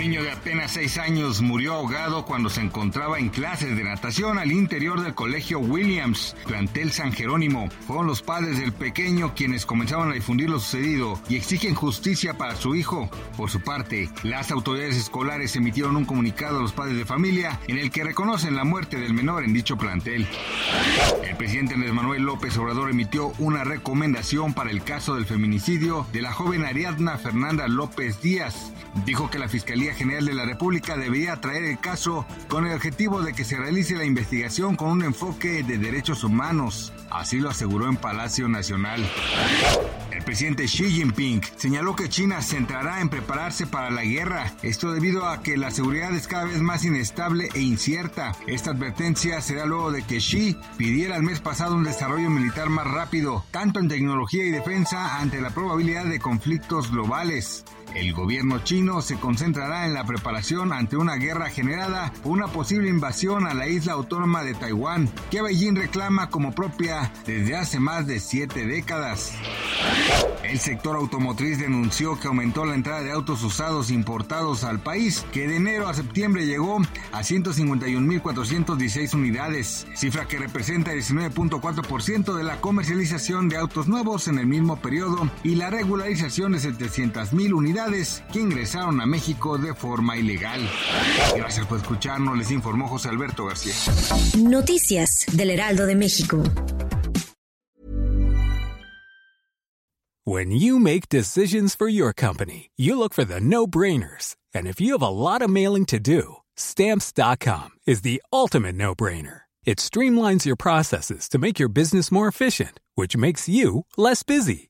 Niño de apenas seis años murió ahogado cuando se encontraba en clases de natación al interior del colegio Williams, plantel San Jerónimo. Fueron los padres del pequeño quienes comenzaron a difundir lo sucedido y exigen justicia para su hijo. Por su parte, las autoridades escolares emitieron un comunicado a los padres de familia en el que reconocen la muerte del menor en dicho plantel. El presidente Andrés Manuel López Obrador emitió una recomendación para el caso del feminicidio de la joven Ariadna Fernanda López Díaz. Dijo que la Fiscalía General de la República debería traer el caso con el objetivo de que se realice la investigación con un enfoque de derechos humanos. Así lo aseguró en Palacio Nacional. El presidente Xi Jinping señaló que China se centrará en prepararse para la guerra, esto debido a que la seguridad es cada vez más inestable e incierta. Esta advertencia se da luego de que Xi pidiera el mes pasado un desarrollo militar más rápido, tanto en tecnología y defensa, ante la probabilidad de conflictos globales. El gobierno chino se concentrará en la preparación ante una guerra generada por una posible invasión a la isla autónoma de Taiwán, que Beijing reclama como propia desde hace más de siete décadas. El sector automotriz denunció que aumentó la entrada de autos usados importados al país, que de enero a septiembre llegó a 151.416 unidades, cifra que representa el 19.4% de la comercialización de autos nuevos en el mismo periodo y la regularización de 700.000 unidades que ingresaron a México de forma ilegal. Gracias por escucharnos, les informó José Alberto García. Noticias del Heraldo de México. When you make decisions for your company, you look for the no-brainers. And if you have a lot of mailing to do, stamps.com is the ultimate no-brainer. It streamlines your processes to make your business more efficient, which makes you less busy.